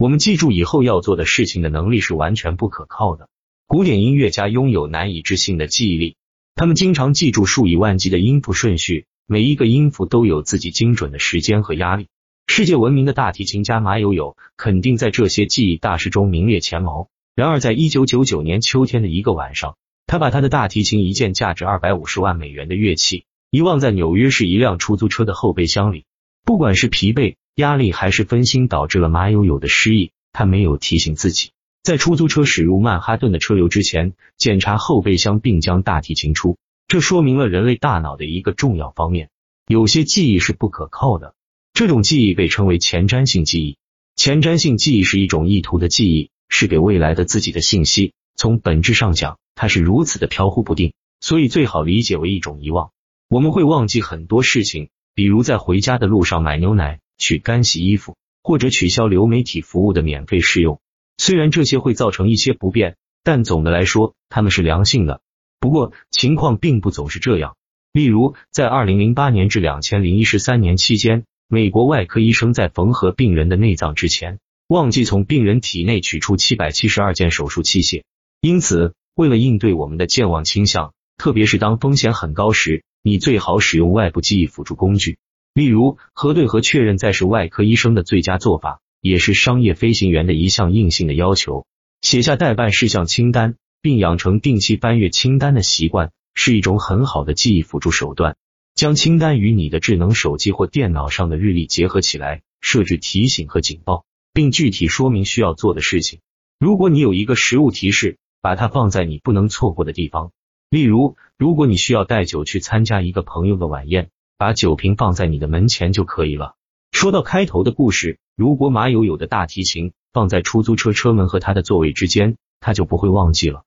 我们记住以后要做的事情的能力是完全不可靠的。古典音乐家拥有难以置信的记忆力，他们经常记住数以万计的音符顺序，每一个音符都有自己精准的时间和压力。世界闻名的大提琴家马友友肯定在这些记忆大师中名列前茅。然而，在一九九九年秋天的一个晚上，他把他的大提琴一件价值二百五十万美元的乐器遗忘在纽约市一辆出租车的后备箱里。不管是疲惫、压力还是分心，导致了马友友的失忆。他没有提醒自己，在出租车驶入曼哈顿的车流之前检查后备箱，并将大提琴出。这说明了人类大脑的一个重要方面：有些记忆是不可靠的。这种记忆被称为前瞻性记忆。前瞻性记忆是一种意图的记忆。是给未来的自己的信息。从本质上讲，它是如此的飘忽不定，所以最好理解为一种遗忘。我们会忘记很多事情，比如在回家的路上买牛奶、去干洗衣服，或者取消流媒体服务的免费试用。虽然这些会造成一些不便，但总的来说，他们是良性的。不过，情况并不总是这样。例如，在二零零八年至两千零一十三年期间，美国外科医生在缝合病人的内脏之前。忘记从病人体内取出七百七十二件手术器械，因此为了应对我们的健忘倾向，特别是当风险很高时，你最好使用外部记忆辅助工具，例如核对和确认再是外科医生的最佳做法，也是商业飞行员的一项硬性的要求。写下待办事项清单，并养成定期翻阅清单的习惯，是一种很好的记忆辅助手段。将清单与你的智能手机或电脑上的日历结合起来，设置提醒和警报。并具体说明需要做的事情。如果你有一个实物提示，把它放在你不能错过的地方。例如，如果你需要带酒去参加一个朋友的晚宴，把酒瓶放在你的门前就可以了。说到开头的故事，如果马友友的大提琴放在出租车车门和他的座位之间，他就不会忘记了。